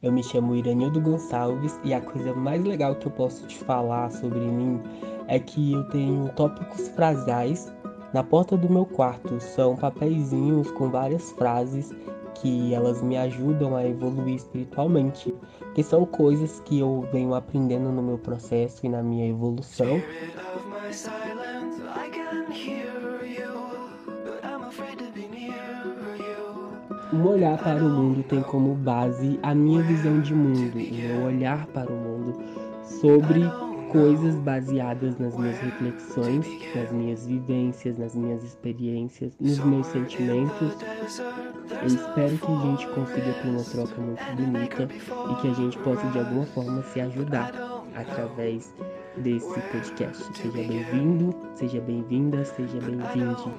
Eu me chamo Iranildo Gonçalves e a coisa mais legal que eu posso te falar sobre mim é que eu tenho tópicos frasais na porta do meu quarto. São papeizinhos com várias frases que elas me ajudam a evoluir espiritualmente, que são coisas que eu venho aprendendo no meu processo e na minha evolução. Um olhar para o mundo tem como base a minha visão de mundo, o meu olhar para o mundo sobre coisas baseadas nas minhas reflexões, nas minhas vivências, nas minhas experiências, nos meus sentimentos. Eu espero que a gente consiga ter uma troca muito bonita e que a gente possa de alguma forma se ajudar através desse podcast. Seja bem-vindo, seja bem-vinda, seja bem-vinde.